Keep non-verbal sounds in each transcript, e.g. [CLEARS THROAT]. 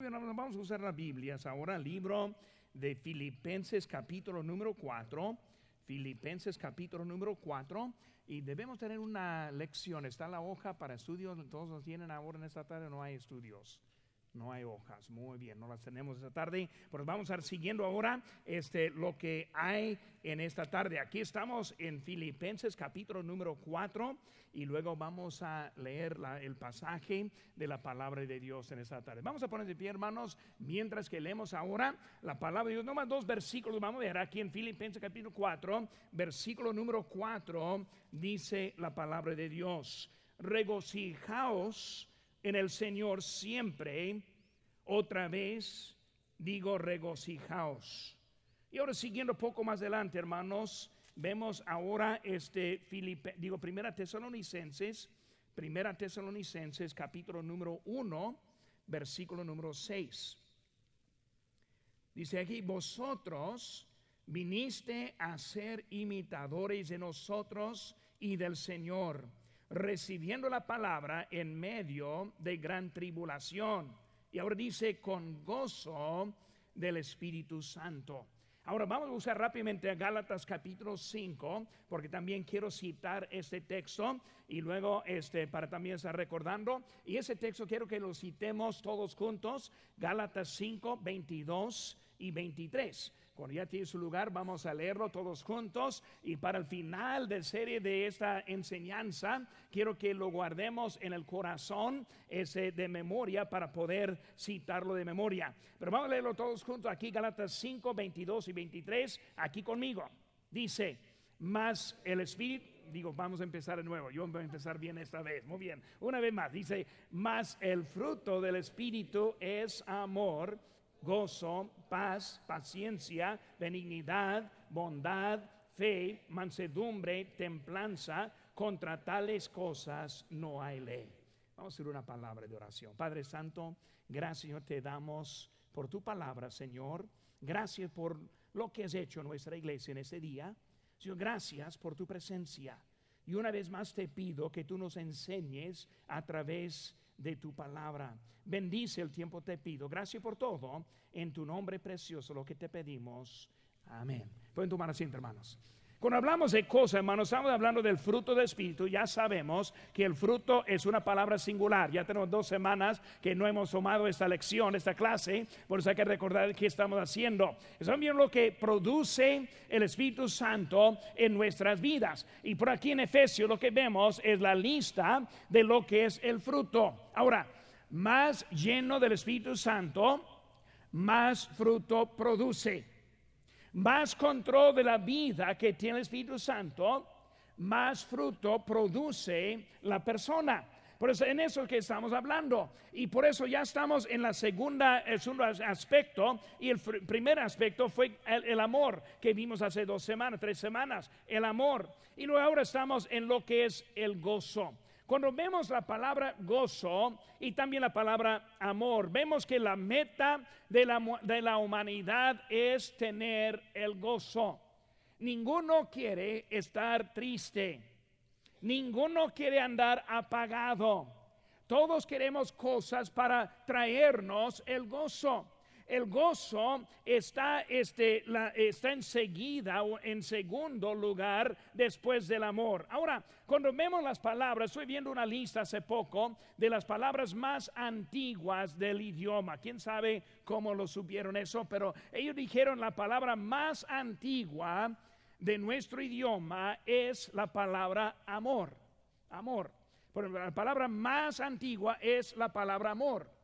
Vamos a usar las Biblias. Ahora, libro de Filipenses capítulo número 4, Filipenses capítulo número 4, y debemos tener una lección, está la hoja para estudios, todos los tienen ahora en esta tarde, no hay estudios. No hay hojas, muy bien, no las tenemos esta tarde, pues vamos a ir siguiendo ahora este, lo que hay en esta tarde. Aquí estamos en Filipenses capítulo número 4 y luego vamos a leer el pasaje de la palabra de Dios en esta tarde. Vamos a poner de pie, hermanos, mientras que leemos ahora la palabra de Dios. Nomás dos versículos, vamos a ver aquí en Filipenses capítulo 4, versículo número 4, dice la palabra de Dios. Regocijaos en el Señor siempre. Otra vez digo regocijaos. Y ahora siguiendo poco más adelante, hermanos, vemos ahora este Filipe, digo Primera Tesalonicenses, Primera Tesalonicenses capítulo número 1, versículo número 6. Dice aquí, vosotros viniste a ser imitadores de nosotros y del Señor recibiendo la palabra en medio de gran tribulación. Y ahora dice con gozo del Espíritu Santo. Ahora vamos a usar rápidamente a Gálatas capítulo 5, porque también quiero citar este texto y luego este para también estar recordando. Y ese texto quiero que lo citemos todos juntos, Gálatas 5, 22 y 23. Cuando ya tiene su lugar, vamos a leerlo todos juntos. Y para el final de serie de esta enseñanza, quiero que lo guardemos en el corazón ese de memoria para poder citarlo de memoria. Pero vamos a leerlo todos juntos aquí, Galatas 5, 22 y 23, aquí conmigo. Dice, más el Espíritu, digo, vamos a empezar de nuevo, yo voy a empezar bien esta vez, muy bien. Una vez más, dice, más el fruto del Espíritu es amor gozo, paz, paciencia, benignidad, bondad, fe, mansedumbre, templanza. Contra tales cosas no hay ley. Vamos a hacer una palabra de oración. Padre Santo, gracias te damos por tu palabra, Señor. Gracias por lo que has hecho en nuestra iglesia en este día. Señor, gracias por tu presencia. Y una vez más te pido que tú nos enseñes a través de tu palabra. Bendice el tiempo, te pido. Gracias por todo. En tu nombre precioso, lo que te pedimos. Amén. Pueden tomar asiento, hermanos. Cuando hablamos de cosas, hermanos, estamos hablando del fruto del Espíritu. Ya sabemos que el fruto es una palabra singular. Ya tenemos dos semanas que no hemos tomado esta lección, esta clase. Por eso hay que recordar qué estamos haciendo. Estamos viendo lo que produce el Espíritu Santo en nuestras vidas. Y por aquí en Efesios lo que vemos es la lista de lo que es el fruto. Ahora, más lleno del Espíritu Santo, más fruto produce más control de la vida que tiene el Espíritu Santo, más fruto produce la persona. Por eso en eso que estamos hablando. Y por eso ya estamos en la segunda, el segundo aspecto. Y el primer aspecto fue el, el, amor que vimos hace dos semanas, tres semanas. El amor. Y luego ahora estamos en lo que es el gozo. Cuando vemos la palabra gozo y también la palabra amor, vemos que la meta de la, de la humanidad es tener el gozo. Ninguno quiere estar triste. Ninguno quiere andar apagado. Todos queremos cosas para traernos el gozo el gozo está, este, la, está enseguida o en segundo lugar después del amor. Ahora, cuando vemos las palabras, estoy viendo una lista hace poco de las palabras más antiguas del idioma. ¿Quién sabe cómo lo supieron eso? Pero ellos dijeron la palabra más antigua de nuestro idioma es la palabra amor. Amor. Pero la palabra más antigua es la palabra amor.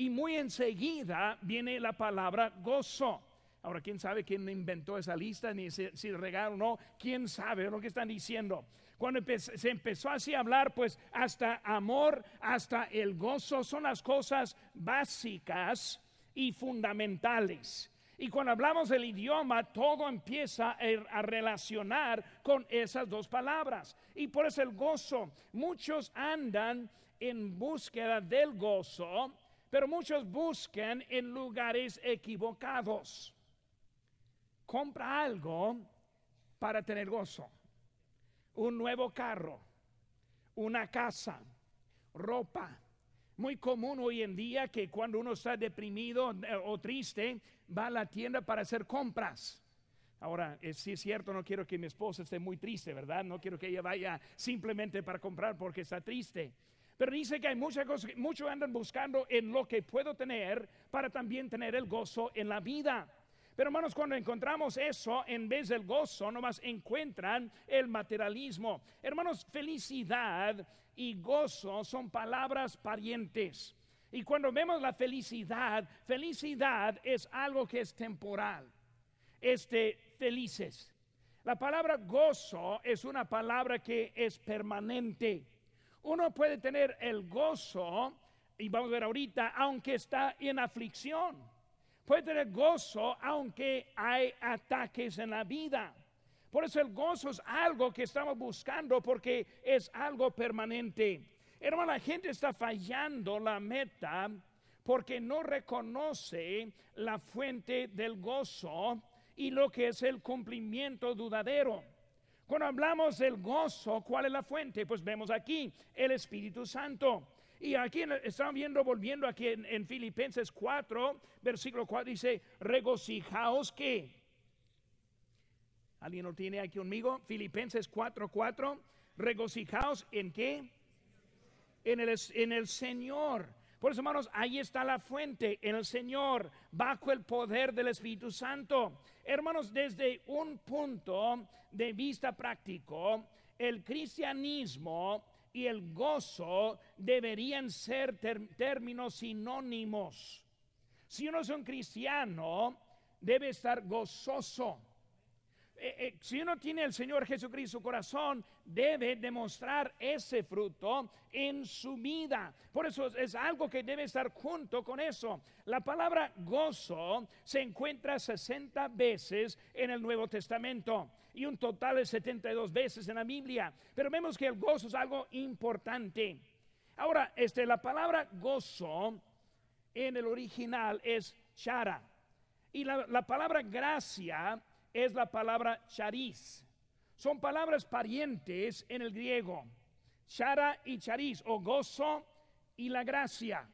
Y muy enseguida viene la palabra gozo. Ahora, ¿quién sabe quién inventó esa lista? Ni si, si o no, ¿quién sabe lo que están diciendo? Cuando se empezó así a hablar, pues hasta amor, hasta el gozo, son las cosas básicas y fundamentales. Y cuando hablamos del idioma, todo empieza a relacionar con esas dos palabras. Y por eso el gozo, muchos andan en búsqueda del gozo, pero muchos buscan en lugares equivocados. Compra algo para tener gozo. Un nuevo carro, una casa, ropa, Muy común hoy en día que cuando uno está deprimido eh, o triste, va a la tienda para hacer compras. Ahora, eh, si es cierto, no quiero que mi esposa esté muy triste, ¿verdad? No quiero que ella vaya simplemente para comprar porque está triste. Pero dice que hay muchas cosas, muchos andan buscando en lo que puedo tener para también tener el gozo en la vida. Pero hermanos, cuando encontramos eso, en vez del gozo, nomás encuentran el materialismo. Hermanos, felicidad y gozo son palabras parientes. Y cuando vemos la felicidad, felicidad es algo que es temporal. Este, felices. La palabra gozo es una palabra que es permanente. Uno puede tener el gozo, y vamos a ver ahorita, aunque está en aflicción. Puede tener gozo aunque hay ataques en la vida. Por eso el gozo es algo que estamos buscando porque es algo permanente. Hermano, la gente está fallando la meta porque no reconoce la fuente del gozo y lo que es el cumplimiento dudadero. Cuando hablamos del gozo, ¿cuál es la fuente? Pues vemos aquí el Espíritu Santo. Y aquí están viendo, volviendo aquí en, Filipenses 4, versículo 4, dice, regocijaos que. ¿Alguien lo tiene aquí conmigo? Filipenses 4, 4, regocijaos en qué? En el, en el Señor. Por eso, hermanos, ahí está la fuente, en el Señor, bajo el poder del Espíritu Santo. Hermanos, desde un punto de vista práctico, el cristianismo y el gozo deberían ser términos sinónimos. Si uno es un cristiano, debe estar gozoso. Eh, eh, si uno tiene el Señor Jesucristo su corazón, debe demostrar ese fruto en su vida. Por eso es algo que debe estar junto con eso. La palabra gozo se encuentra 60 veces en el Nuevo Testamento y un total de 72 veces en la Biblia. Pero vemos que el gozo es algo importante. Ahora, este, la palabra gozo en el original es chara. Y la, la palabra gracia es la palabra charis. Son palabras parientes en el griego. Chara y charis, o gozo y la gracia.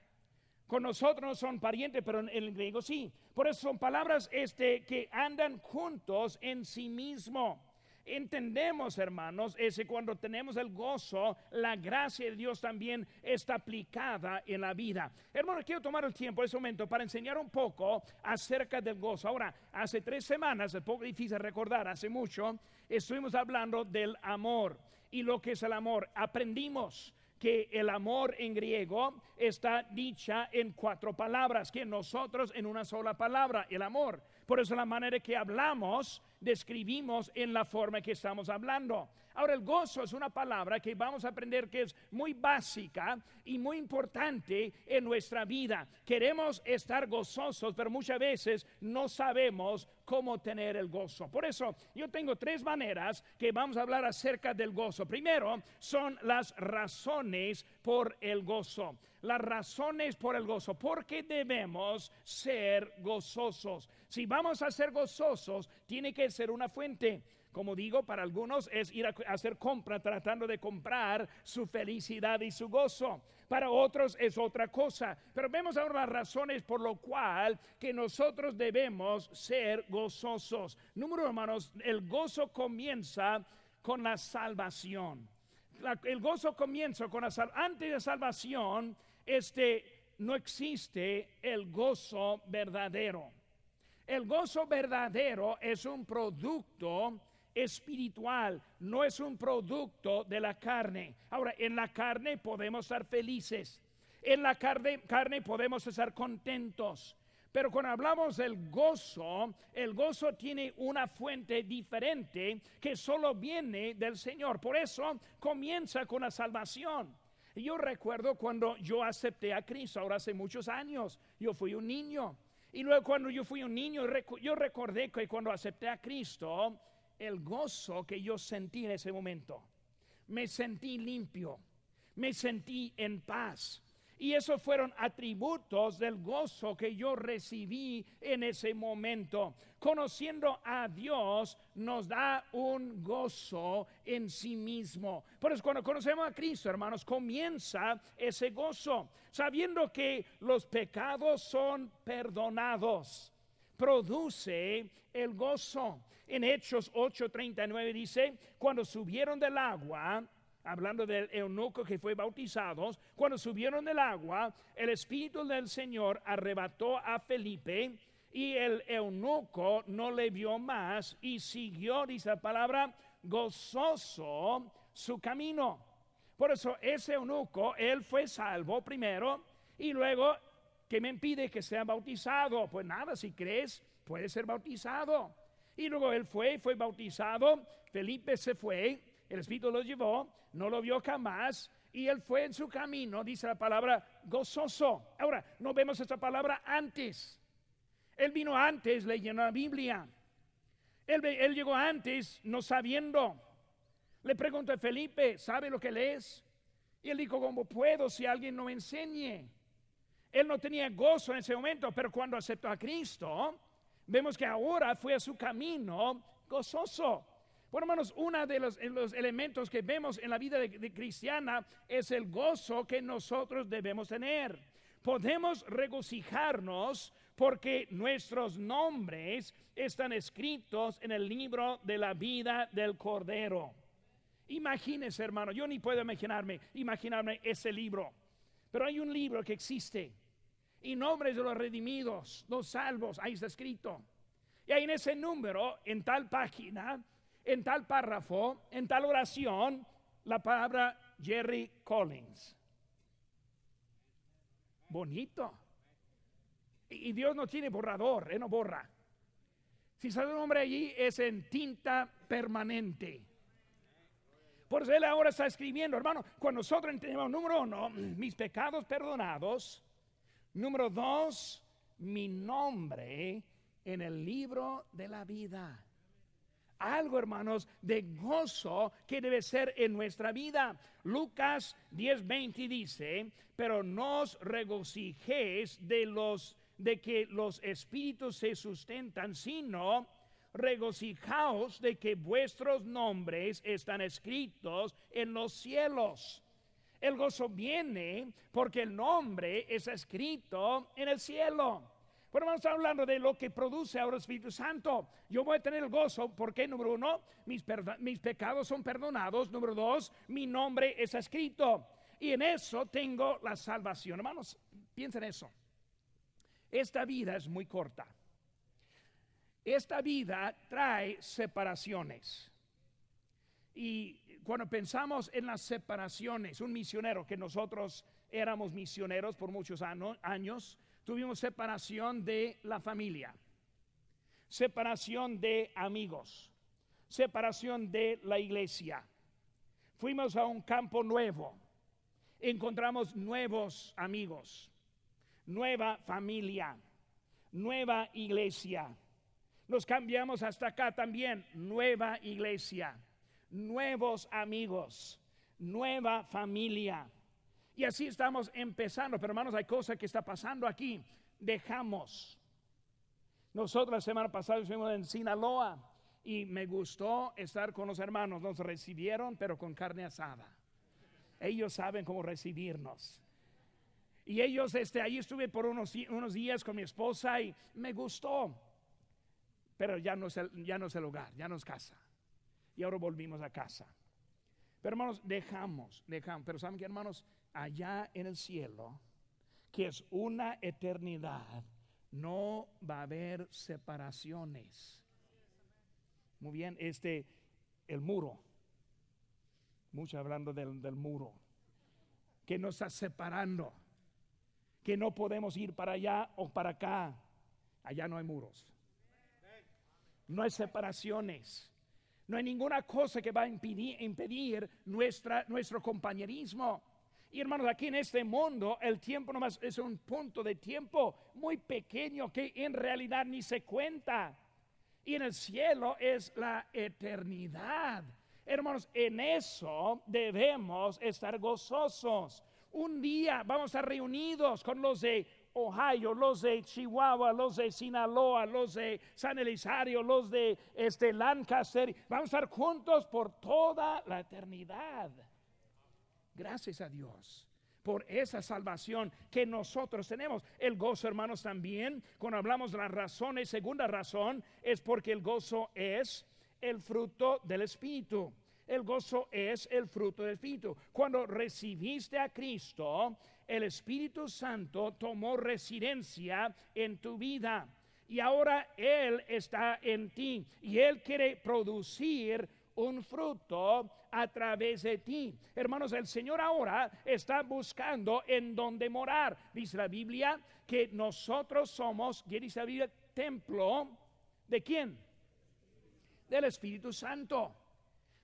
Con nosotros no son parientes, pero en el griego sí. Por eso son palabras este, que andan juntos en sí mismo. Entendemos, hermanos, ese cuando tenemos el gozo, la gracia de Dios también está aplicada en la vida. Hermanos, quiero tomar el tiempo, ese momento, para enseñar un poco acerca del gozo. Ahora, hace tres semanas, es poco difícil recordar, hace mucho, estuvimos hablando del amor y lo que es el amor. Aprendimos que el amor en griego está dicha en cuatro palabras, que nosotros en una sola palabra, el amor. Por eso la manera que hablamos, describimos en la forma que estamos hablando. Ahora el gozo es una palabra que vamos a aprender que es muy básica y muy importante en nuestra vida. Queremos estar gozosos, pero muchas veces no sabemos cómo tener el gozo. Por eso yo tengo tres maneras que vamos a hablar acerca del gozo. Primero son las razones por el gozo. Las razones por el gozo. ¿Por qué debemos ser gozosos? Si vamos a ser gozosos, tiene que ser una fuente. Como digo, para algunos es ir a hacer compra tratando de comprar su felicidad y su gozo. Para otros es otra cosa. Pero vemos ahora las razones por lo cual que nosotros debemos ser gozosos. Número hermanos, el gozo comienza con la salvación. el gozo comienza con la salvación. Antes de salvación, este no existe el gozo verdadero. El gozo verdadero es un producto espiritual, no es un producto de la carne. Ahora, en la carne podemos estar felices, en la carne, carne podemos estar contentos. Pero cuando hablamos del gozo, el gozo tiene una fuente diferente que solo viene del Señor. Por eso comienza con la salvación. Yo recuerdo cuando yo acepté a Cristo, ahora hace muchos años, yo fui un niño. Y luego cuando yo fui un niño, yo recordé que cuando acepté a Cristo, el gozo que yo sentí en ese momento. Me sentí limpio, me sentí en paz. Y esos fueron atributos del gozo que yo recibí en ese momento. Conociendo a Dios nos da un gozo en sí mismo. Por eso cuando conocemos a Cristo, hermanos, comienza ese gozo, sabiendo que los pecados son perdonados. Produce el gozo. En Hechos 8:39 dice, cuando subieron del agua, hablando del eunuco que fue bautizado, cuando subieron del agua, el Espíritu del Señor arrebató a Felipe y el eunuco no le vio más y siguió, dice la palabra, gozoso su camino. Por eso ese eunuco, él fue salvo primero y luego, ¿qué me impide que sea bautizado? Pues nada, si crees, puede ser bautizado. Y luego él fue, fue bautizado, Felipe se fue, el Espíritu lo llevó, no lo vio jamás y él fue en su camino, dice la palabra, gozoso. Ahora, no vemos esta palabra antes. Él vino antes leyendo la Biblia. Él, él llegó antes no sabiendo. Le pregunto a Felipe, ¿sabe lo que lees? Y él dijo, ¿cómo puedo si alguien no me enseñe? Él no tenía gozo en ese momento, pero cuando aceptó a Cristo, vemos que ahora fue a su camino gozoso. Bueno, hermanos, uno de los, elementos que vemos en la vida de, cristiana es el gozo que nosotros debemos tener. Podemos regocijarnos porque nuestros nombres están escritos en el libro de la vida del Cordero. Imagínense, hermano, yo ni puedo imaginarme, imaginarme ese libro. Pero hay un libro que existe y nombres de los redimidos, los salvos, ahí está escrito. Y ahí en ese número, en tal página, en tal párrafo, en tal oración, la palabra Jerry Collins. Bonito. Y Dios no tiene borrador, Él no borra. Si sale un nombre allí es en tinta permanente. Por eso Él ahora está escribiendo, hermano, cuando nosotros entendemos, número uno, [CLEARS THROAT] mis pecados perdonados. Número dos, mi nombre en el libro de la vida algo, hermanos, de gozo que debe ser en nuestra vida. Lucas 10:20 dice, pero no os regocijéis de los de que los espíritus se sustentan, sino regocijaos de que vuestros nombres están escritos en los cielos. El gozo viene porque el nombre es escrito en el cielo. Bueno, vamos a estar hablando de lo que produce ahora el Espíritu Santo. Yo voy a tener el gozo porque, número uno, mis, mis pecados son perdonados. Número dos, mi nombre es escrito. Y en eso tengo la salvación. Hermanos, piensen eso. Esta vida es muy corta. Esta vida trae separaciones. Y cuando pensamos en las separaciones, un misionero que nosotros éramos misioneros por muchos años, tuvimos separación de la familia, separación de amigos, separación de la iglesia. Fuimos a un campo nuevo, encontramos nuevos amigos, nueva familia, nueva iglesia. Nos cambiamos hasta acá también, nueva iglesia, nuevos amigos, nueva familia. Y así estamos empezando. Pero hermanos, hay cosas que está pasando aquí. Dejamos. Nosotros la semana pasada estuvimos en Sinaloa y me gustó estar con los hermanos. Nos recibieron, pero con carne asada. Ellos saben cómo recibirnos. Y ellos, este, ahí estuve por unos, unos días con mi esposa y me gustó. Pero ya no, es el, ya no es el hogar, ya no es casa. Y ahora volvimos a casa. Pero hermanos, dejamos, dejamos. Pero saben que hermanos, allá en el cielo, que es una eternidad, no va a haber separaciones. Muy bien, este, el muro. Mucho hablando del, del muro. Que nos está separando. Que no podemos ir para allá o para acá. Allá no hay muros. No hay separaciones. No hay ninguna cosa que va a impedir, nuestro compañerismo. Y hermanos, aquí en este mundo el tiempo nomás es un punto de tiempo muy pequeño que en realidad ni se cuenta. Y en el cielo es la eternidad. Hermanos, en eso debemos estar gozosos. Un día vamos a estar reunidos con los de Ohio, los de Chihuahua, los de Sinaloa, los de San Elisario, los de este, Lancaster. Vamos a estar juntos por toda la eternidad. Gracias a Dios por esa salvación que nosotros tenemos. El gozo, hermanos, también, cuando hablamos de las razones, segunda razón, es porque el gozo es el fruto del Espíritu. El gozo es el fruto del Espíritu. Cuando recibiste a Cristo, el Espíritu Santo tomó residencia en tu vida. Y ahora Él está en ti. Y Él quiere producir un fruto a través de ti. Hermanos, el Señor ahora está buscando en dónde morar. Dice la Biblia que nosotros somos, ¿qué dice la Biblia? Templo de quién? Del Espíritu Santo.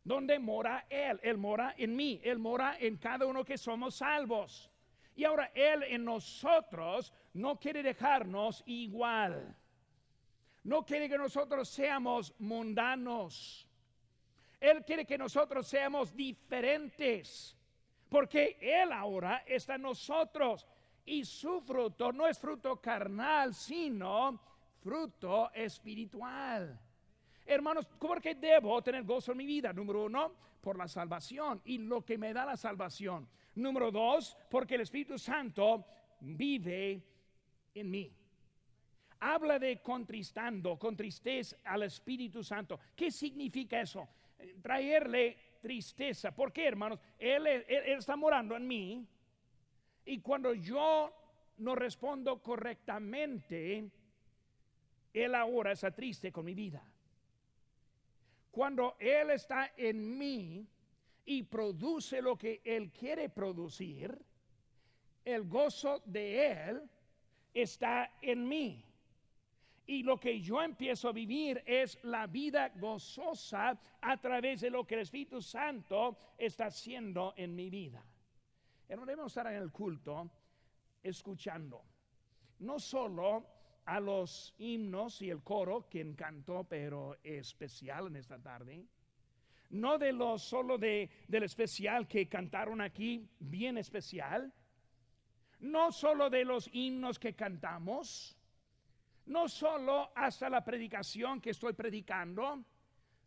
¿Dónde mora Él? Él mora en mí, Él mora en cada uno que somos salvos. Y ahora Él en nosotros no quiere dejarnos igual. No quiere que nosotros seamos mundanos. Él quiere que nosotros seamos diferentes. Porque Él ahora está en nosotros. Y su fruto no es fruto carnal, sino fruto espiritual. Hermanos, ¿por qué debo tener gozo en mi vida? Número uno, por la salvación y lo que me da la salvación. Número dos, porque el Espíritu Santo vive en mí. Habla de contristando, con tristeza al Espíritu Santo. ¿Qué significa eso? Traerle tristeza. ¿Por qué, hermanos? Él, él, está morando en mí. Y cuando yo no respondo correctamente, Él ahora está triste con mi vida. Cuando Él está en mí y produce lo que Él quiere producir, el gozo de Él está en mí. Y lo que yo empiezo a vivir es la vida gozosa a través de lo que el Espíritu Santo está haciendo en mi vida. Y no debemos estar en el culto escuchando, no solo a los himnos y el coro, que encantó, pero especial en esta tarde. No de los solo de, del especial que cantaron aquí, bien especial. No solo de los himnos que cantamos. No solo hasta la predicación que estoy predicando,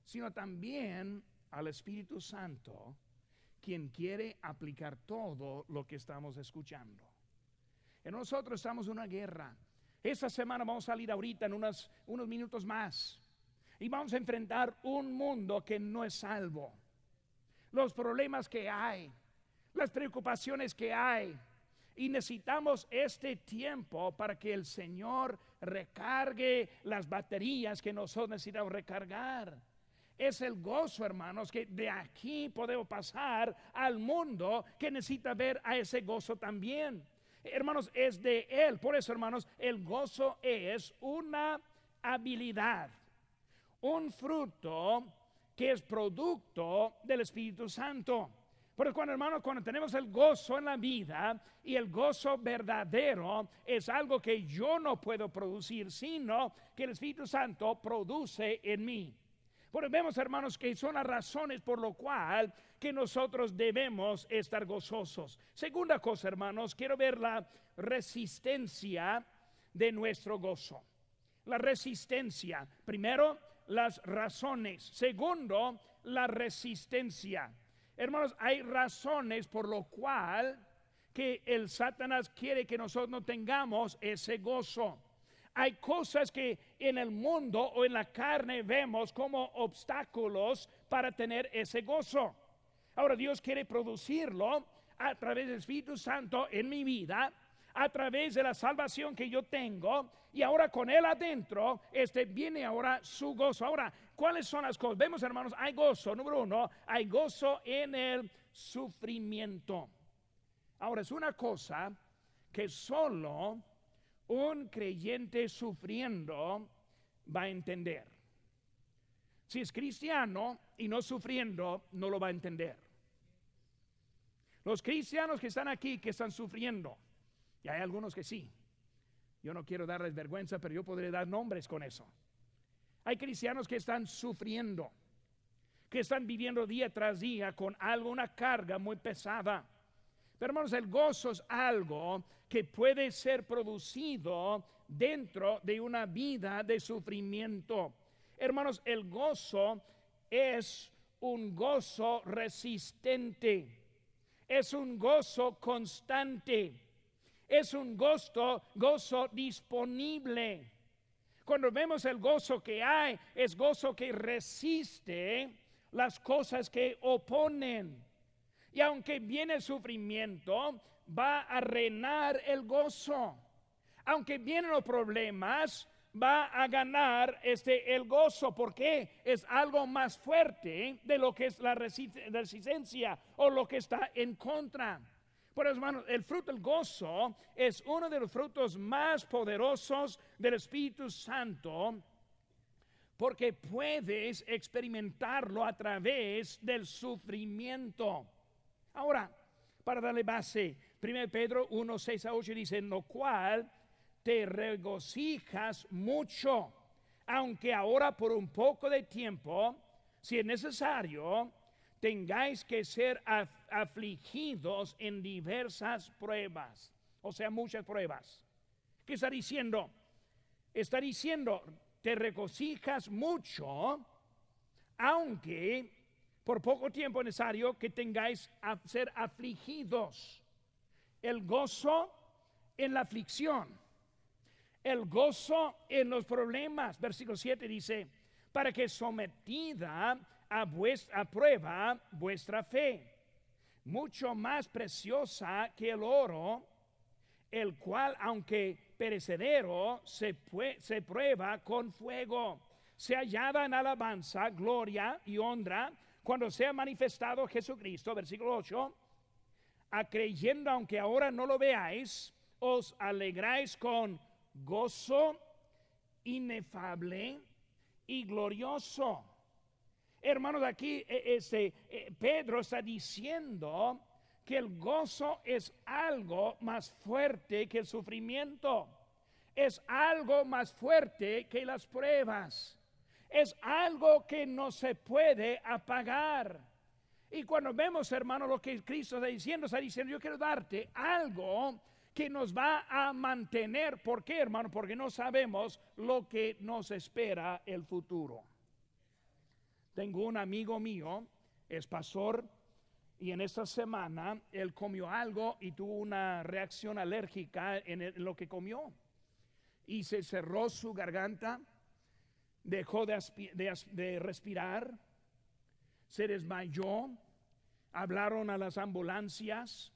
sino también al Espíritu Santo, quien quiere aplicar todo lo que estamos escuchando. Y nosotros estamos en una guerra esta semana vamos a salir ahorita en unos, unos minutos más y vamos a enfrentar un mundo que no es salvo. Los problemas que hay, las preocupaciones que hay. Y necesitamos este tiempo para que el Señor recargue las baterías que nosotros necesitamos recargar. Es el gozo, hermanos, que de aquí podemos pasar al mundo que necesita ver a ese gozo también hermanos, es de Él. Por eso, hermanos, el gozo es una habilidad, un fruto que es producto del Espíritu Santo. Porque cuando hermanos, cuando tenemos el gozo en la vida y el gozo verdadero es algo que yo no puedo producir, sino que el Espíritu Santo produce en mí. Porque vemos, hermanos, que son las razones por lo cual que nosotros debemos estar gozosos. Segunda cosa, hermanos, quiero ver la resistencia de nuestro gozo. La resistencia. Primero, las razones. Segundo, la resistencia. Hermanos, hay razones por lo cual que el Satanás quiere que nosotros no tengamos ese gozo. Hay cosas que en el mundo o en la carne vemos como obstáculos para tener ese gozo. Ahora Dios quiere producirlo a través del Espíritu Santo en mi vida, a través de la salvación que yo tengo y ahora con él adentro, este viene ahora su gozo. Ahora, ¿cuáles son las cosas? Vemos, hermanos, hay gozo. Número uno, hay gozo en el sufrimiento. Ahora, es una cosa que solo un creyente sufriendo va a entender. Si es cristiano y no sufriendo, no lo va a entender. Los cristianos que están aquí, que están sufriendo, y hay algunos que sí. Yo no quiero darles vergüenza, pero yo podré dar nombres con eso. Hay cristianos que están sufriendo, que están viviendo día tras día con algo, una carga muy pesada Pero hermanos, el gozo es algo que puede ser producido dentro de una vida de sufrimiento. Hermanos, el gozo es un gozo resistente, es un gozo constante, es un gozo, gozo disponible. Cuando vemos el gozo que hay, es gozo que resiste las cosas que oponen. Y aunque viene el sufrimiento, va a reinar el gozo. Aunque vienen los problemas, va a ganar este el gozo porque es algo más fuerte de lo que es la resistencia o lo que está en contra. Por eso, hermanos, el fruto del gozo es uno de los frutos más poderosos del Espíritu Santo porque puedes experimentarlo a través del sufrimiento. Ahora, para darle base, 1 Pedro 1, 6 a 8 dice, en lo cual te regocijas mucho, aunque ahora por un poco de tiempo, si es necesario, tengáis que ser afligidos en diversas pruebas, o sea, muchas pruebas. ¿Qué está diciendo? Está diciendo, te regocijas mucho, aunque por poco tiempo es necesario que tengáis a ser afligidos. El gozo en la aflicción el gozo en los problemas. Versículo 7 dice, para que sometida a, vuestra, prueba vuestra fe, mucho más preciosa que el oro, el cual, aunque perecedero, se, prueba con fuego, se hallada en alabanza, gloria y honra cuando sea manifestado Jesucristo, versículo 8, a creyendo aunque ahora no lo veáis, os alegráis con gozo inefable y glorioso. Hermanos, aquí e, este, e, Pedro está diciendo que el gozo es algo más fuerte que el sufrimiento. Es algo más fuerte que las pruebas. Es algo que no se puede apagar. Y cuando vemos, hermano, lo que Cristo está diciendo, está diciendo, yo quiero darte algo que nos va a mantener. ¿Por qué, hermano? Porque no sabemos lo que nos espera el futuro. Tengo un amigo mío, es pastor, y en esta semana él comió algo y tuvo una reacción alérgica en, lo que comió. Y se cerró su garganta, dejó de respirar, se desmayó, hablaron a las ambulancias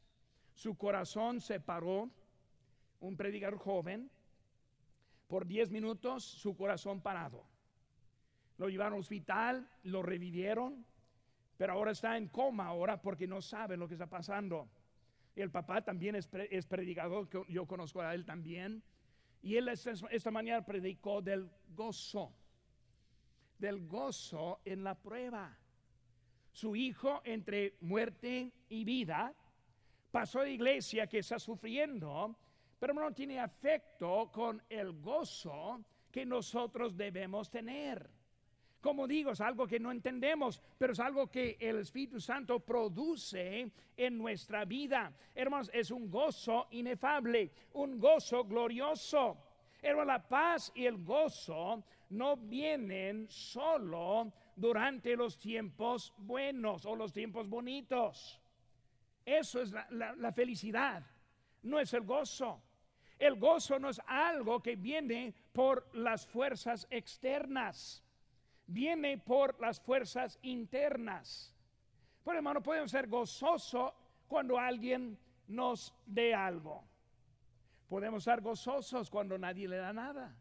su corazón se paró, un predicador joven, por 10 minutos su corazón parado. Lo llevaron al hospital, lo revivieron, pero ahora está en coma ahora porque no sabe lo que está pasando. El papá también es, predicador, yo conozco a él también. Y él esta, esta mañana predicó del gozo, del gozo en la prueba. Su hijo entre muerte y vida pasó de iglesia que está sufriendo, pero no tiene afecto con el gozo que nosotros debemos tener. Como digo, es algo que no entendemos, pero es algo que el Espíritu Santo produce en nuestra vida. Hermanos, es un gozo inefable, un gozo glorioso. Hermanos, la paz y el gozo no vienen solo durante los tiempos buenos o los tiempos bonitos. Eso es la, felicidad, no es el gozo. El gozo no es algo que viene por las fuerzas externas, viene por las fuerzas internas. Por hermano, podemos ser gozoso cuando alguien nos dé algo. Podemos ser gozosos cuando nadie le da nada.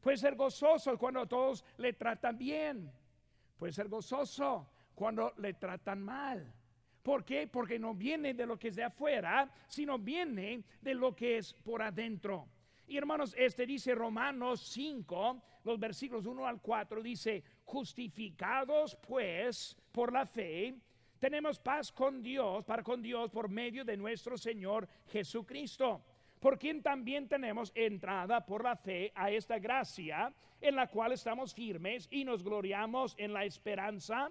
Puede ser gozoso cuando todos le tratan bien. Puede ser gozoso cuando le tratan mal. ¿Por qué? Porque no viene de lo que es de afuera, sino viene de lo que es por adentro. Y hermanos, este dice Romanos 5, los versículos 1 al 4, dice, justificados pues por la fe, tenemos paz con Dios, para con Dios por medio de nuestro Señor Jesucristo, por quien también tenemos entrada por la fe a esta gracia en la cual estamos firmes y nos gloriamos en la esperanza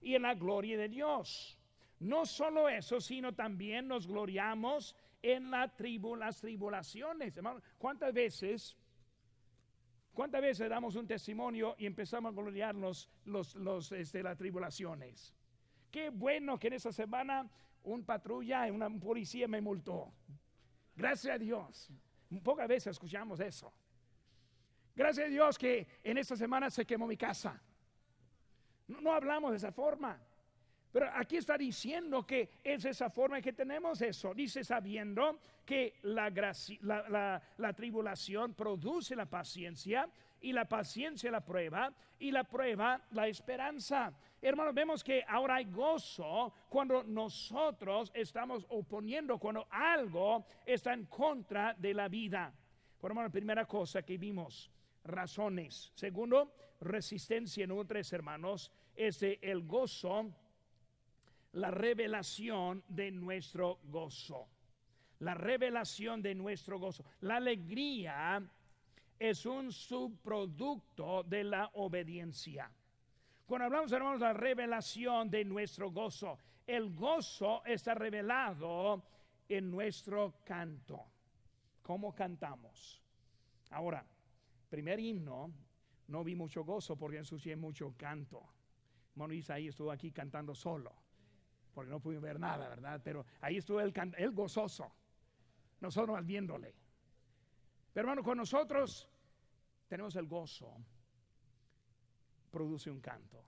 y en la gloria de Dios. No solo eso, sino también nos gloriamos en tribu, las tribulaciones. Hermano, ¿cuántas veces, cuántas veces damos un testimonio y empezamos a gloriarnos los, los, este, las tribulaciones? Qué bueno que en esa semana un patrulla, una policía me multó. Gracias a Dios. Pocas veces escuchamos eso. Gracias a Dios que en esta semana se quemó mi casa. No, hablamos de esa forma. Pero aquí está diciendo que es esa forma que tenemos eso. Dice sabiendo que la, la, la, tribulación produce la paciencia y la paciencia la prueba y la prueba la esperanza. Hermanos, vemos que ahora hay gozo cuando nosotros estamos oponiendo, cuando algo está en contra de la vida. Por primera cosa que vimos, razones. Segundo, resistencia. Número tres, hermanos, es el gozo, la revelación de nuestro gozo. La revelación de nuestro gozo. La alegría es un subproducto de la obediencia. Cuando hablamos, hermanos, de la revelación de nuestro gozo, el gozo está revelado en nuestro canto. ¿Cómo cantamos? Ahora, primer himno, no vi mucho gozo porque ensucié mucho canto. Hermano Isaí estuvo aquí cantando solo, porque no pude ver nada, ¿verdad? Pero ahí estuvo el, el gozoso, nosotros viéndole. Pero hermano, con nosotros tenemos el gozo, produce un canto.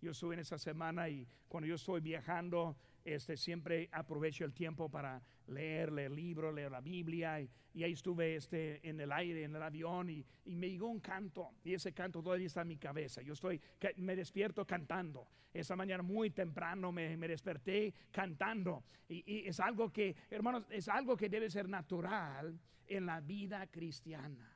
Yo estuve en esa semana y cuando yo estoy viajando, este, siempre aprovecho el tiempo para leer, leer libros, leer la Biblia. Y, ahí estuve este, en el aire, en el avión, y, me llegó un canto. Y ese canto todavía está en mi cabeza. Yo estoy, me despierto cantando. Esa mañana muy temprano me, desperté cantando. Y, y es algo que, hermanos, es algo que debe ser natural en la vida cristiana.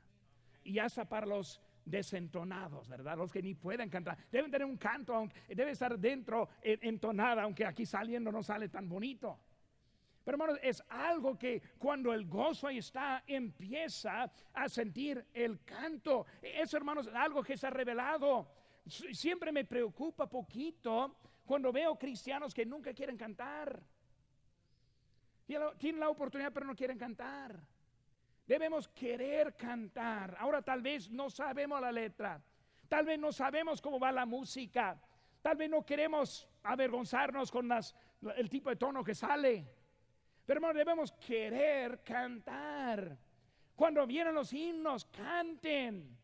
Y hasta para los desentonados, ¿verdad? Los que ni pueden cantar. Deben tener un canto, aunque, debe estar dentro entonada, aunque aquí saliendo no sale tan bonito. Pero hermanos, es algo que cuando el gozo ahí está, empieza a sentir el canto. Eso, hermanos, es algo que se ha revelado. Siempre me preocupa poquito cuando veo cristianos que nunca quieren cantar. Tienen la oportunidad, pero no quieren cantar. Debemos querer cantar. Ahora tal vez no sabemos la letra. Tal vez no sabemos cómo va la música. Tal vez no queremos avergonzarnos con el tipo de tono que sale. Pero hermano, debemos querer cantar. Cuando vienen los himnos, canten.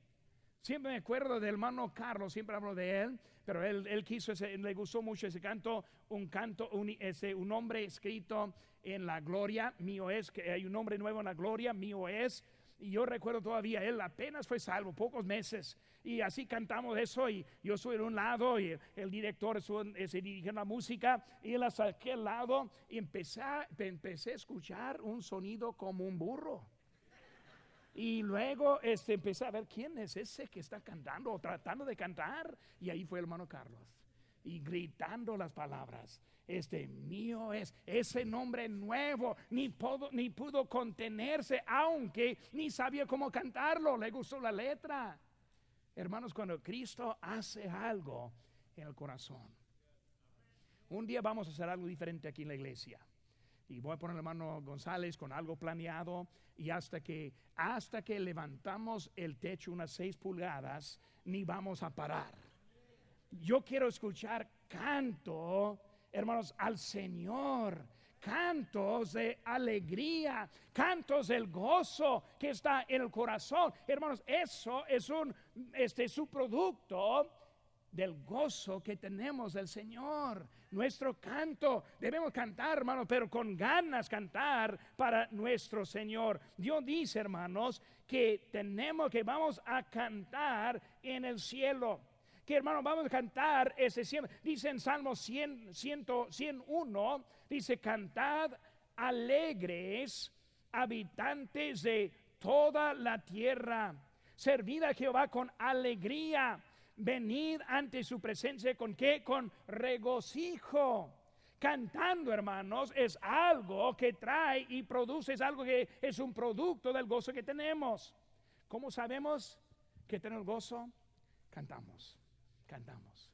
Siempre me acuerdo del hermano Carlos, siempre hablo de él, pero él, él quiso, ese, le gustó mucho ese canto, un canto, un, ese, un hombre escrito en la gloria, mío es, que hay un nombre nuevo en la gloria, mío es. Y yo recuerdo todavía, él apenas fue salvo, pocos meses. Y así cantamos eso y yo estoy en un lado y el, director se dirige la música y él hasta aquel lado y empecé, empecé a escuchar un sonido como un burro. Y luego este, empecé a ver quién es ese que está cantando o tratando de cantar. Y ahí fue el hermano Carlos. Y gritando las palabras este mío es ese nombre nuevo, ni, pudo, ni pudo contenerse, aunque ni sabía cómo cantarlo, le gustó la letra. Hermanos, cuando Cristo hace algo en el corazón, un día vamos a hacer algo diferente aquí en la iglesia. Y voy a poner el hermano González con algo planeado y hasta que hasta que levantamos el techo unas seis pulgadas, ni vamos a parar. Yo quiero escuchar canto hermanos, al Señor. Cantos de alegría, cantos del gozo que está en el corazón. Hermanos, eso es un este subproducto del gozo que tenemos del Señor. Nuestro canto, debemos cantar, hermanos, pero con ganas cantar para nuestro Señor. Dios dice, hermanos, que tenemos que vamos a cantar en el cielo que hermano, vamos a cantar ese siempre. Dice en Salmo 100, 101, dice, cantad alegres habitantes de toda la tierra. Servid a Jehová con alegría. Venid ante su presencia con qué? Con regocijo. Cantando, hermanos, es algo que trae y produce, es algo que es un producto del gozo que tenemos. ¿Cómo sabemos que tenemos gozo? Cantamos cantamos.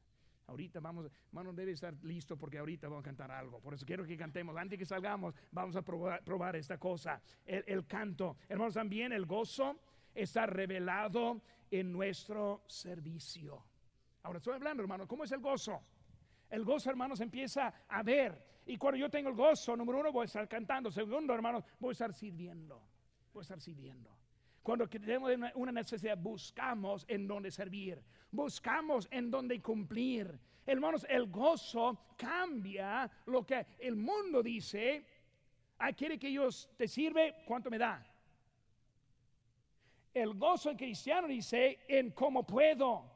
Ahorita vamos, hermano, debe estar listo porque ahorita vamos a cantar algo. Por eso quiero que cantemos. Antes que salgamos, vamos a probar, esta cosa. El, el, canto. Hermanos, también el gozo está revelado en nuestro servicio. Ahora estoy hablando, hermano, ¿cómo es el gozo? El gozo, hermanos, empieza a ver. Y cuando yo tengo el gozo, número uno, voy a estar cantando. Segundo, hermanos, voy a estar sirviendo. Voy a estar sirviendo. Cuando tenemos una necesidad, buscamos en dónde servir, buscamos en dónde cumplir. Hermanos, el gozo cambia lo que el mundo dice. Ah, quiere que yo te sirve, ¿cuánto me da? El gozo cristiano dice en cómo puedo.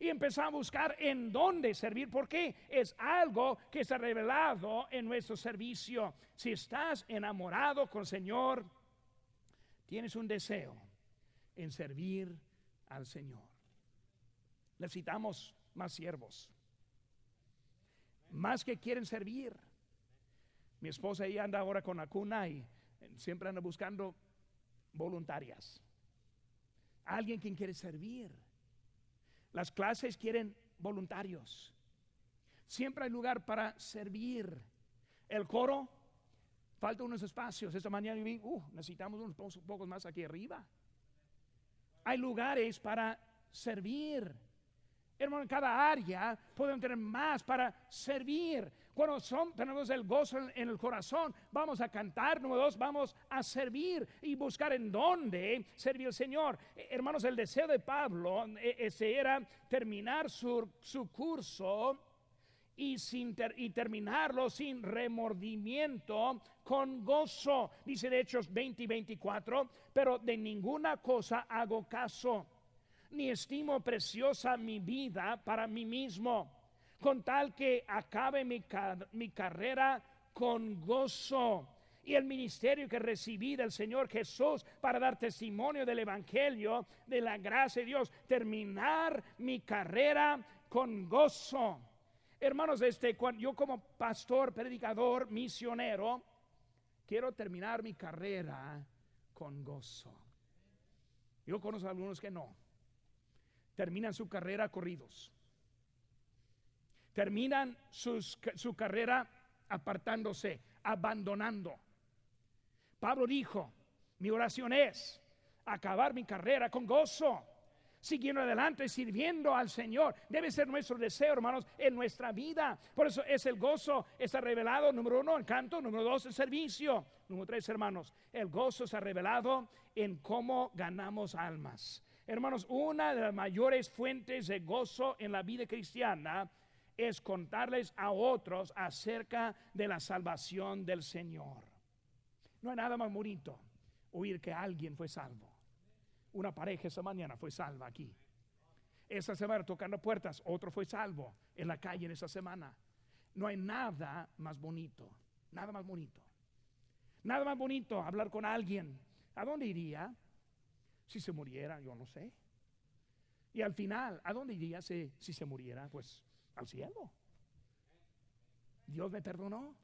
Y empezamos a buscar en dónde servir, porque es algo que está revelado en nuestro servicio. Si estás enamorado con el Señor, tienes un deseo en servir al Señor. Necesitamos más siervos, más que quieren servir. Mi esposa ella anda ahora con la cuna y siempre anda buscando voluntarias. Alguien quien quiere servir. Las clases quieren voluntarios. Siempre hay lugar para servir. El coro Falta unos espacios. Esta mañana vi, uh, necesitamos unos pocos más aquí arriba. Hay lugares para servir. Hermano, en cada área podemos tener más para servir. Son, tenemos el gozo en, el corazón, vamos a cantar. Número dos, vamos a servir y buscar en dónde servir al Señor. Eh, hermanos, el deseo de Pablo eh, ese era terminar su, su curso y, sin y terminarlo sin remordimiento, con gozo. Dice de Hechos 20 y 24, pero de ninguna cosa hago caso, ni estimo preciosa mi vida para mí mismo, con tal que acabe mi, mi carrera con gozo y el ministerio que recibí del Señor Jesús para dar testimonio del Evangelio, de la gracia de Dios, terminar mi carrera con gozo. Hermanos, este, yo como pastor, predicador, misionero, quiero terminar mi carrera con gozo. Yo conozco a algunos que no. Terminan su carrera corridos. Terminan su carrera apartándose, abandonando. Pablo dijo, mi oración es acabar mi carrera con gozo siguiendo adelante, sirviendo al Señor. Debe ser nuestro deseo, hermanos, en nuestra vida. Por eso es el gozo, está revelado, número uno, el canto, número dos, el servicio. Número tres, hermanos, el gozo está revelado en cómo ganamos almas. Hermanos, una de las mayores fuentes de gozo en la vida cristiana es contarles a otros acerca de la salvación del Señor. No hay nada más bonito oír que alguien fue salvo. Una pareja esa mañana fue salva aquí. Esa semana tocando puertas, otro fue salvo en la calle en esa semana. No hay nada más bonito, nada más bonito. Nada más bonito hablar con alguien. ¿A dónde iría? Si se muriera, yo no sé. Y al final, ¿a dónde iría si, si se muriera? Pues al cielo. Dios me perdonó.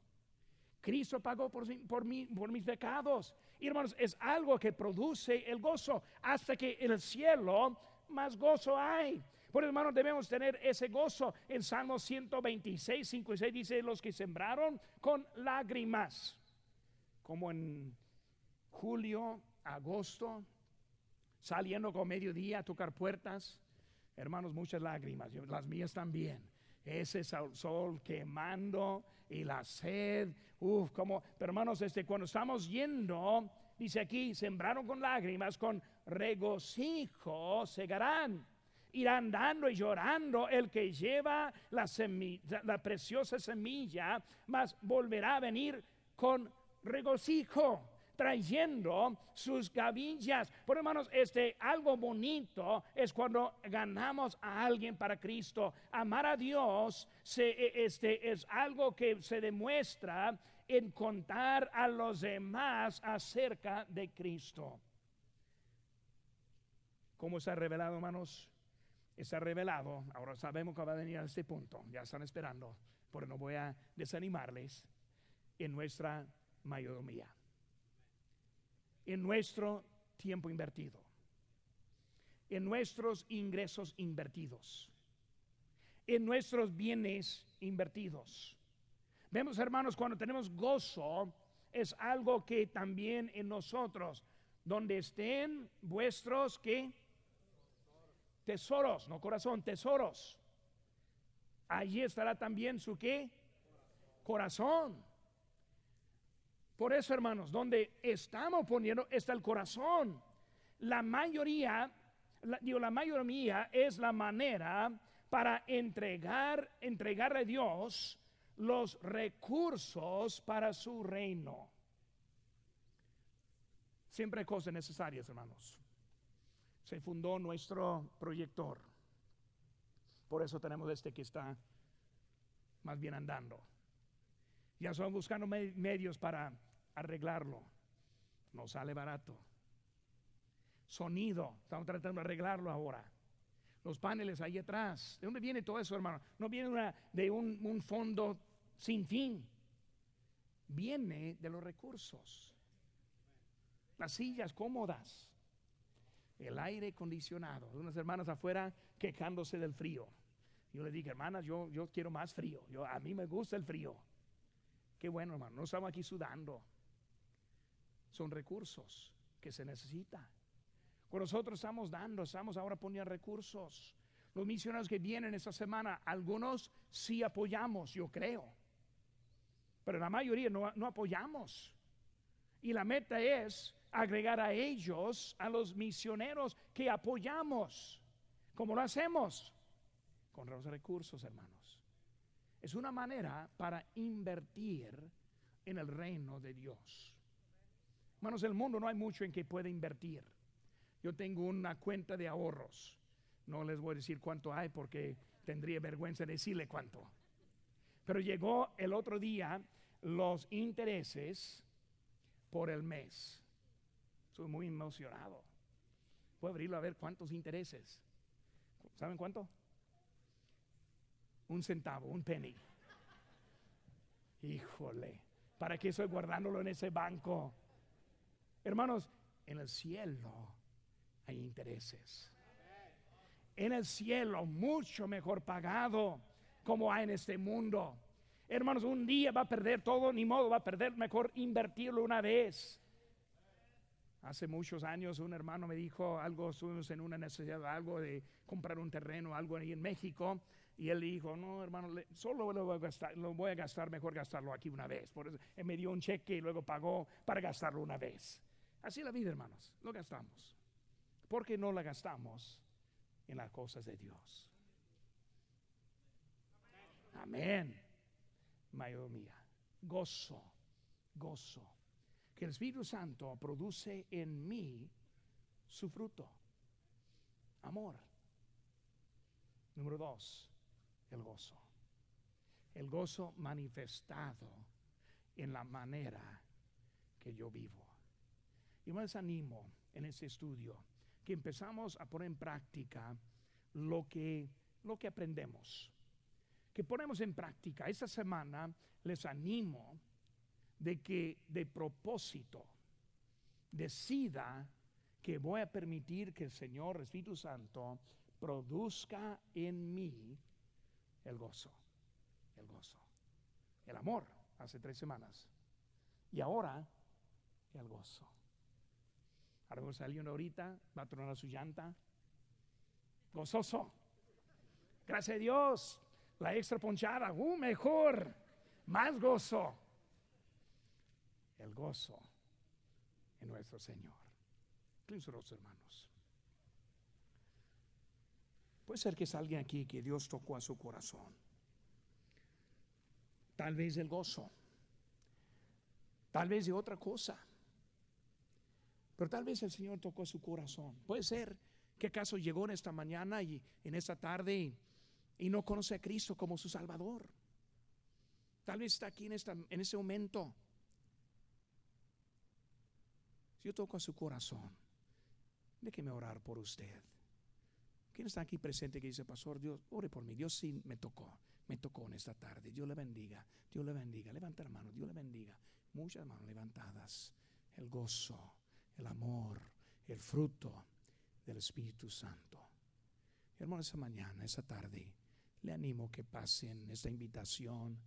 Cristo pagó por, mí, por mis pecados. Hermanos, es algo que produce el gozo. Hasta que en el cielo más gozo hay. Por hermanos, debemos tener ese gozo. En Salmo 126, 5 y 6 dice, los que sembraron con lágrimas. Como en julio, agosto, saliendo con mediodía a tocar puertas. Hermanos, muchas lágrimas, las mías también. Ese sol quemando y la sed. Uf, como, pero hermanos, este, cuando estamos yendo, dice aquí, sembraron con lágrimas, con regocijo segarán. Irán dando y llorando el que lleva la, semilla, la preciosa semilla, mas volverá a venir con regocijo trayendo sus gavillas. Por hermanos, este algo bonito es cuando ganamos a alguien para Cristo. Amar a Dios se, e, este, es algo que se demuestra en contar a los demás acerca de Cristo. ¿Cómo está revelado, hermanos? Está revelado. Ahora sabemos que va a venir a este punto. Ya están esperando. Pero no voy a desanimarles en nuestra mayordomía en nuestro tiempo invertido, en nuestros ingresos invertidos, en nuestros bienes invertidos. Vemos, hermanos, cuando tenemos gozo, es algo que también en nosotros, donde estén vuestros que tesoros, no corazón, tesoros. Allí estará también su qué? Corazón. Por eso, hermanos, donde estamos poniendo está el corazón. La mayoría, digo, la mayoría es la manera para entregar, entregarle a Dios los recursos para su reino. Siempre hay cosas necesarias, hermanos. Se fundó nuestro proyector. Por eso tenemos este que está más bien andando. Ya estamos buscando medios para arreglarlo. No sale barato. Sonido, estamos tratando de arreglarlo ahora. Los paneles ahí atrás. ¿De dónde viene todo eso, hermano? No viene de un, fondo sin fin. Viene de los recursos. Las sillas cómodas. El aire acondicionado. Unas hermanas afuera quejándose del frío. Yo le dije, hermanas, yo, yo quiero más frío. Yo, a mí me gusta el frío. Qué bueno, hermano. No estamos aquí sudando. Son recursos que se necesitan. Cuando nosotros estamos dando, estamos ahora poniendo recursos. Los misioneros que vienen esta semana, algunos sí apoyamos, yo creo. Pero la mayoría no, no apoyamos. Y la meta es agregar a ellos, a los misioneros que apoyamos. ¿Cómo lo hacemos? Con los recursos, hermanos. Es una manera para invertir en el reino de Dios. Hermanos, el mundo no hay mucho en que pueda invertir. Yo tengo una cuenta de ahorros. No les voy a decir cuánto hay porque tendría vergüenza de decirle cuánto. Pero llegó el otro día los intereses por el mes. Estoy muy emocionado. Puedo abrirlo a ver cuántos intereses. ¿Saben cuánto? Un centavo, un penny. Híjole, ¿para qué estoy guardándolo en ese banco? Hermanos, en el cielo hay intereses. En el cielo, mucho mejor pagado como hay en este mundo. Hermanos, un día va a perder todo, ni modo, va a perder, mejor invertirlo una vez. Hace muchos años un hermano me dijo algo, estuvimos en una necesidad, algo de comprar un terreno, algo ahí en México, y él dijo, no hermano, solo lo voy, a gastar, lo voy a gastar, mejor gastarlo aquí una vez. Por eso él me dio un cheque y luego pagó para gastarlo una vez. Así la vida, hermanos, lo gastamos. Porque no la gastamos en las cosas de Dios. Amén. Mayoría. Gozo, gozo que el Espíritu Santo produce en mí su fruto. Amor. Número dos, el gozo. El gozo manifestado en la manera que yo vivo. Y me desanimo en este estudio que empezamos a poner en práctica lo que, lo que aprendemos. Que ponemos en práctica. Esta semana les animo de que de propósito decida que voy a permitir que el Señor Espíritu Santo produzca en mí el gozo, el gozo, el amor, hace tres semanas. Y ahora el gozo. Ahora saliendo ahorita, va a tronar su llanta. Gozoso. Gracias a Dios. La extra ponchada, uh, mejor. Más gozo el gozo en nuestro Señor. los hermanos. Puede ser que es alguien aquí que Dios tocó a su corazón. Tal vez el gozo. Tal vez de otra cosa. Pero tal vez el Señor tocó a su corazón. Puede ser que acaso llegó en esta mañana y en esta tarde y, no conoce a Cristo como su Salvador. Tal vez está aquí en, esta, en este momento yo toco a su corazón, déjeme orar por usted. ¿Quién está aquí presente que dice, Pastor, Dios, ore por mí? Dios sí me tocó, me tocó en esta tarde. Dios le bendiga, Dios le bendiga. Levanta hermano, Dios le bendiga. Muchas manos levantadas. El gozo, el amor, el fruto del Espíritu Santo. Hermano, esa mañana, esa tarde, le animo que pasen esta invitación,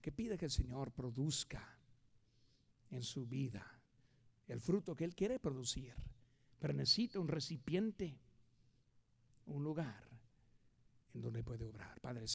que pida que el Señor produzca en su vida el fruto que Él quiere producir, pero necesita un recipiente, un lugar en donde puede obrar. Padre